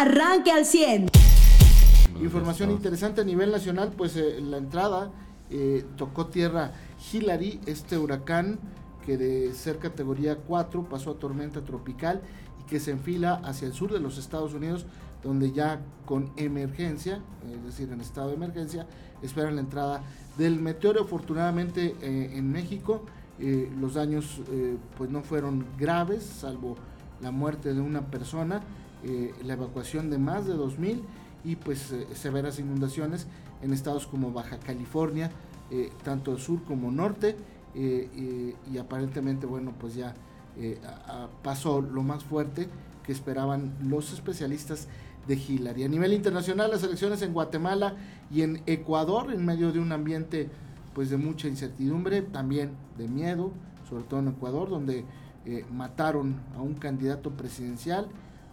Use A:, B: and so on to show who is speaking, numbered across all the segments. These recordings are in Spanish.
A: arranque al 100.
B: Información interesante a nivel nacional, pues eh, la entrada eh, tocó tierra Hillary, este huracán que de ser categoría 4 pasó a tormenta tropical y que se enfila hacia el sur de los Estados Unidos, donde ya con emergencia, es decir, en estado de emergencia, esperan la entrada del meteoro. Afortunadamente eh, en México eh, los daños eh, pues no fueron graves, salvo la muerte de una persona, la evacuación de más de 2.000 y pues severas inundaciones en estados como Baja California, tanto sur como norte, y aparentemente, bueno, pues ya pasó lo más fuerte que esperaban los especialistas de Hillary. A nivel internacional, las elecciones en Guatemala y en Ecuador, en medio de un ambiente pues de mucha incertidumbre, también de miedo, sobre todo en Ecuador, donde eh, mataron a un candidato presidencial,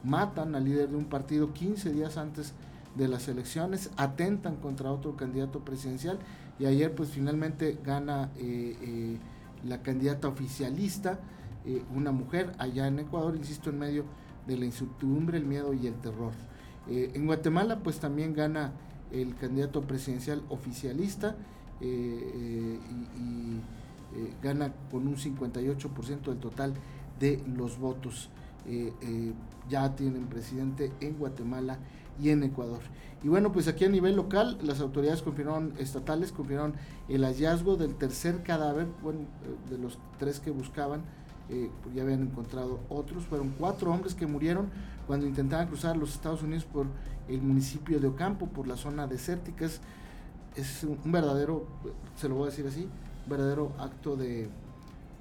B: matan al líder de un partido 15 días antes de las elecciones, atentan contra otro candidato presidencial y ayer pues finalmente gana eh, eh, la candidata oficialista, una mujer allá en Ecuador, insisto, en medio de la incertidumbre, el miedo y el terror. Eh, en Guatemala pues también gana el candidato presidencial oficialista eh, eh, y, gana con un 58% del total de los votos. Ya tienen presidente en Guatemala y en Ecuador. Y bueno, pues aquí a nivel local, las autoridades confirmaron, estatales confirmaron el hallazgo del tercer cadáver, bueno, de los tres que buscaban, ya habían encontrado otros, fueron cuatro hombres que murieron cuando intentaban cruzar los Estados Unidos por el municipio de Ocampo, por la zona desértica. Es, un verdadero, se lo voy a decir así, verdadero acto de,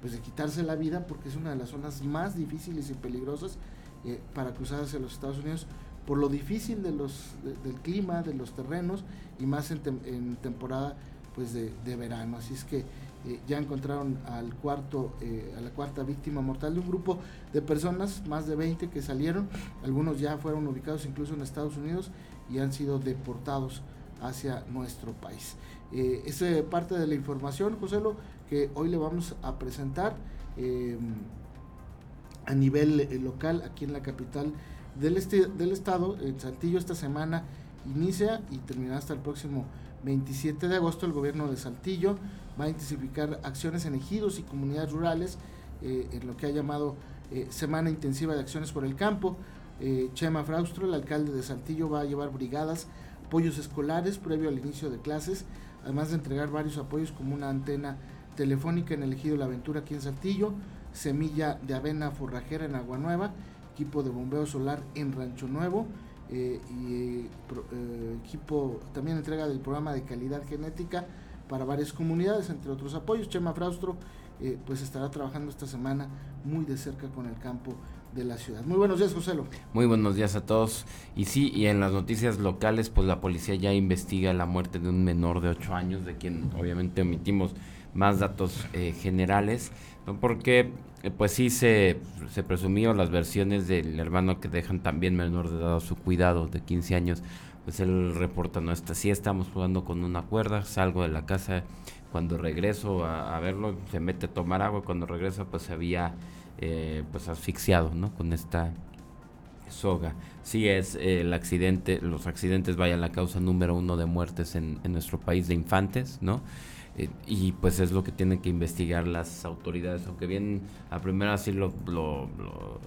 B: pues de quitarse la vida porque es una de las zonas más difíciles y peligrosas eh, para cruzar hacia los Estados Unidos por lo difícil de los, del clima, de los terrenos y más en, temporada pues de, verano. Así es que eh, ya encontraron al cuarto, eh, a la cuarta víctima mortal de un grupo de personas, más de 20 que salieron, algunos ya fueron ubicados incluso en Estados Unidos y han sido deportados hacia nuestro país. Eh, esa es parte de la información, José, que hoy le vamos a presentar a nivel local aquí en la capital del, este, del estado, en Saltillo esta semana inicia y terminará hasta el próximo 27 de agosto el gobierno de Saltillo va a intensificar acciones en ejidos y comunidades rurales eh, en lo que ha llamado eh, Semana Intensiva de Acciones por el Campo. Eh, Chema Fraustro, el alcalde de Saltillo, va a llevar brigadas, apoyos escolares previo al inicio de clases, además de entregar varios apoyos como una antena telefónica en el ejido La Aventura aquí en Saltillo, semilla de avena forrajera en Agua Nueva, equipo de bombeo solar en Rancho Nuevo, eh, y eh, equipo también entrega del programa de calidad genética para varias comunidades, entre otros apoyos. Chema Fraustro eh, pues estará trabajando esta semana muy de cerca con el campo de la ciudad. Muy buenos días, José.
C: Muy buenos días a todos. Y sí, y en las noticias locales, pues la policía ya investiga la muerte de un menor de 8 años, de quien obviamente omitimos más datos generales, ¿no? porque eh, pues sí se, se presumió las versiones del hermano que dejan también menor de edad su cuidado de 15 años, pues él reporta, no está, sí estamos jugando con una cuerda, salgo de la casa, cuando regreso a, verlo se mete a tomar agua, cuando regreso pues se había eh, pues asfixiado, ¿no? Con esta soga. Sí es el accidente, los accidentes vaya la causa número uno de muertes en nuestro país de infantes, ¿no? Eh, y pues es lo que tienen que investigar las autoridades, aunque bien a primera así lo, lo, lo,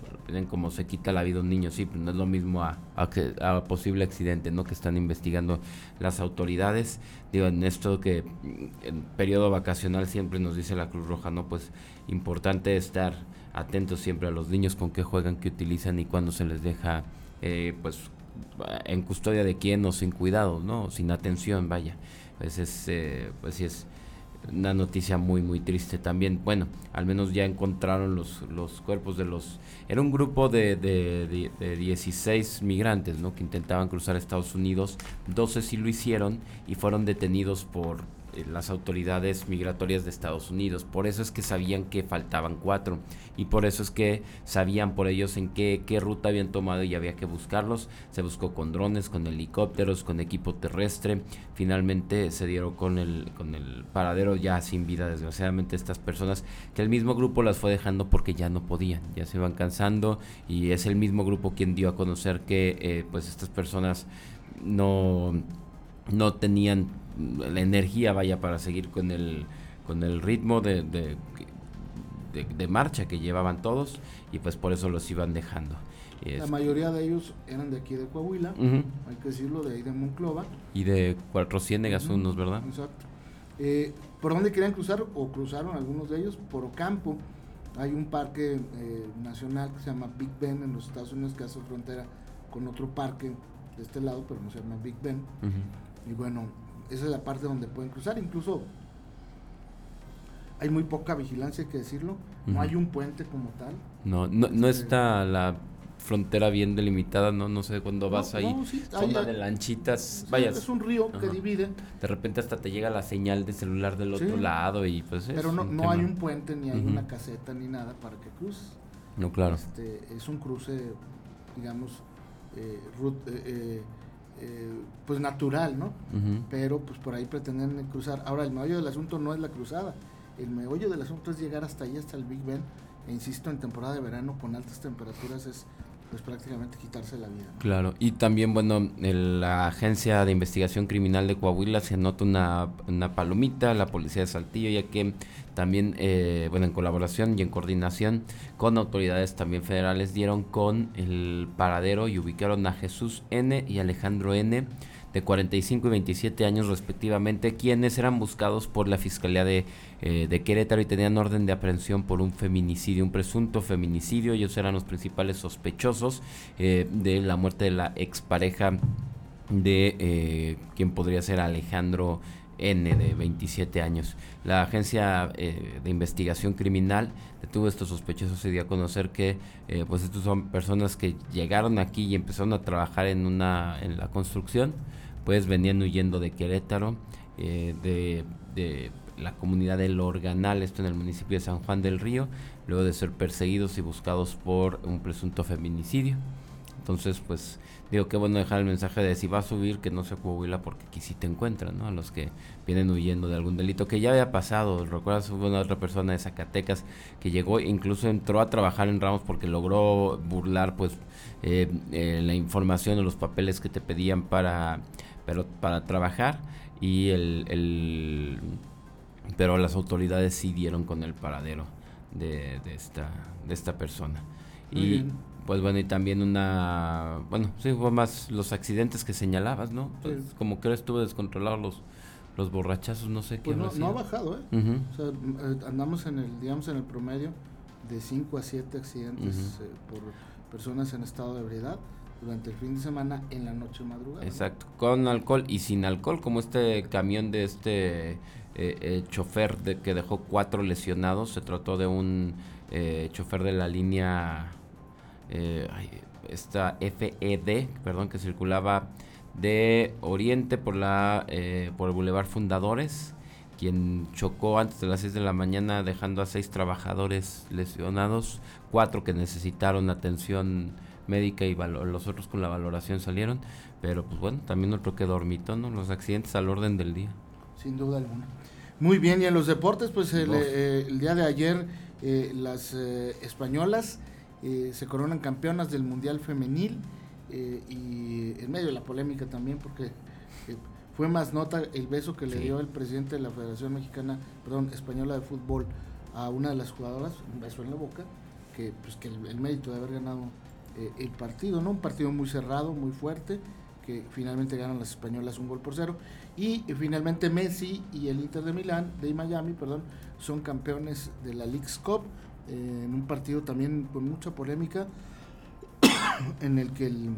C: como se quita la vida a un niño, sí, pero no es lo mismo a, a, posible accidente, ¿no? Que están investigando las autoridades. Digo, en esto que en periodo vacacional siempre nos dice la Cruz Roja, ¿no? Pues importante estar atentos siempre a los niños con qué juegan, qué utilizan y cuándo se les deja, eh, pues, en custodia de quién o sin cuidado, ¿no? Sin atención, vaya. Pues es, eh, pues sí es una noticia muy muy triste también bueno al menos ya encontraron los, los cuerpos de los era un grupo de, de, de, 16 migrantes ¿no? que intentaban cruzar Estados Unidos 12 sí lo hicieron y fueron detenidos por las autoridades migratorias de Estados Unidos. Por eso es que sabían que faltaban cuatro y por eso es que sabían por ellos en qué, qué ruta habían tomado y había que buscarlos. Se buscó con drones, con helicópteros, con equipo terrestre. Finalmente se dieron con el, con el paradero ya sin vida, desgraciadamente, estas personas que el mismo grupo las fue dejando porque ya no podían, ya se iban cansando y es el mismo grupo quien dio a conocer que eh, pues estas personas no, no tenían la energía vaya para seguir con el con el ritmo de, de, de, marcha que llevaban todos y pues por eso los iban dejando.
B: La mayoría de ellos eran de aquí de Coahuila, hay que decirlo, de ahí de Monclova.
C: Y de Cuatro Ciénegas unos, ¿verdad?
B: Exacto. Eh, ¿Por dónde querían cruzar? O cruzaron algunos de ellos por Ocampo. Hay un parque eh, nacional que se llama Big Ben en los Estados Unidos que hace frontera con otro parque de este lado, pero no se llama Big Ben. Y bueno, esa es la parte donde pueden cruzar. Incluso hay muy poca vigilancia, hay que decirlo. No hay un puente como tal.
C: No, no, no este, está la frontera bien delimitada, no no sé cuándo vas ahí, zona de lanchitas, vayas.
B: Es un río que divide.
C: De repente hasta te llega la señal de celular del otro lado y pues
B: Pero no, no hay un puente, ni hay una caseta, ni nada para que cruces.
C: No, claro.
B: Este, es un cruce, digamos, eh, eh, eh eh, pues natural, ¿no? Pero pues por ahí pretenden cruzar. Ahora, el meollo del asunto no es la cruzada, el meollo del asunto es llegar hasta ahí, hasta el Big Ben, e insisto, en temporada de verano con altas temperaturas es pues prácticamente quitarse la vida.
C: Claro, y también, bueno, la Agencia de Investigación Criminal de Coahuila se anota una, una palomita, la Policía de Saltillo, ya que también, eh, bueno, en colaboración y en coordinación con autoridades también federales, dieron con el paradero y ubicaron a Jesús N. y Alejandro N de 45 y 27 años respectivamente, quienes eran buscados por la Fiscalía de, eh, de, Querétaro y tenían orden de aprehensión por un feminicidio, un presunto feminicidio. Ellos eran los principales sospechosos eh, de la muerte de la expareja de eh, quien podría ser Alejandro N de 27 años. La agencia de investigación criminal detuvo estos sospechosos y dio a conocer que pues estos son personas que llegaron aquí y empezaron a trabajar en una en la construcción pues venían huyendo de Querétaro, eh, de, la comunidad del Organal, esto en el municipio de San Juan del Río, luego de ser perseguidos y buscados por un presunto feminicidio. Entonces, pues digo, qué bueno dejar el mensaje de si va a subir, que no se Coahuila, porque aquí sí te encuentran, ¿no? A los que vienen huyendo de algún delito, que ya había pasado. Recuerdas, hubo una otra persona de Zacatecas que llegó, incluso entró a trabajar en Ramos porque logró burlar, pues, eh, eh, la información o los papeles que te pedían para pero para trabajar y el, el pero las autoridades sí dieron con el paradero de, de esta de esta persona y pues bueno y también una bueno sí fue más los accidentes que señalabas no pues, como que estuvo descontrolado los los borrachazos no sé
B: qué pues no, no, ha bajado eh o sea, eh, andamos en el digamos en el promedio de 5 a 7 accidentes eh, por personas en estado de ebriedad durante el fin de semana en la noche madrugada.
C: Exacto, con alcohol y sin alcohol, como este camión de este eh, eh, chofer de, que dejó cuatro lesionados. Se trató de un eh, chofer de la línea, esta FED, perdón, que circulaba de Oriente por, la, por el Boulevard Fundadores quien chocó antes de las 6 de la mañana dejando a seis trabajadores lesionados, cuatro que necesitaron atención médica y los otros con la valoración salieron, pero pues bueno, también otro que dormito, ¿no? Los accidentes al orden del día.
B: Sin duda alguna. Muy bien, y en los deportes, pues el, eh, día de ayer eh, las eh, se coronan campeonas del Mundial Femenil y en medio de la polémica también, porque fue más nota el beso que le dio el presidente de la Federación Mexicana, perdón, Española de Fútbol a una de las jugadoras, un beso en la boca, que pues que el mérito de haber ganado eh, el partido, ¿no? Un partido muy cerrado, muy fuerte, que finalmente ganan las españolas un gol por cero. Y, finalmente Messi y el Inter de Milán, de Miami, perdón, son campeones de la League's Cup, eh, en un partido también con mucha polémica, en el que el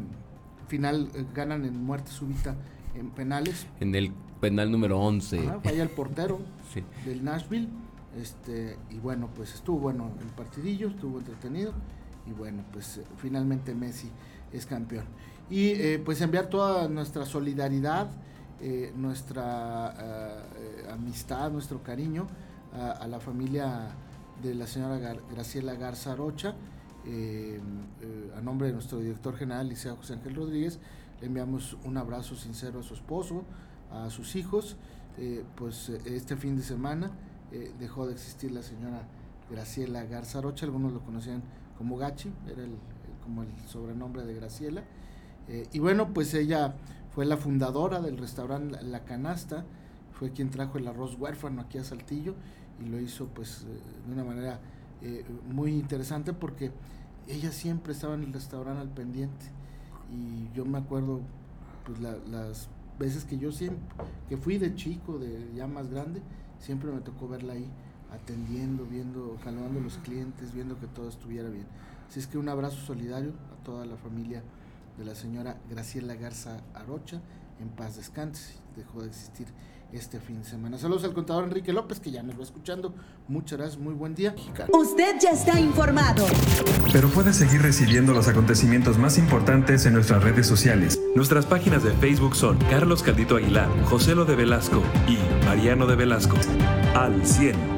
B: final eh, ganan en muerte súbita en penales.
C: En el penal número 11.
B: vaya el portero del Nashville. Este, y bueno, pues estuvo bueno el partidillo, estuvo entretenido y bueno, pues eh, finalmente Messi es campeón. Y eh, pues enviar toda nuestra solidaridad eh, nuestra eh, amistad, nuestro cariño a, la familia de la señora Graciela Garza Rocha. a nombre de nuestro director general, Liceo José Ángel Rodríguez, le enviamos un abrazo sincero a su esposo, a sus hijos. pues este fin de semana dejó de existir la señora Graciela Garza Rocha, algunos lo conocían como Gachi, era el, como el sobrenombre de Graciela. Eh, y bueno, pues ella fue la fundadora del restaurante La Canasta, fue quien trajo el arroz huérfano aquí a Saltillo y lo hizo pues eh, de una manera eh, muy interesante porque ella siempre estaba en el restaurante al pendiente y yo me acuerdo pues las veces que yo siempre, que fui de chico, de ya más grande, siempre me tocó verla ahí atendiendo, viendo, saludando a los clientes, viendo que todo estuviera bien. Así es que un abrazo solidario a toda la familia de la señora Graciela Garza Arocha. En paz descanse. Dejó de existir este fin de semana. Saludos al contador Enrique López, que ya nos va escuchando. Muchas gracias, muy buen día.
A: Usted ya está informado.
D: Pero puede seguir recibiendo los acontecimientos más importantes en nuestras redes sociales. Nuestras páginas de Facebook son Carlos Caldito Aguilar, José Lo de Velasco y Mariano de Velasco. Al 100.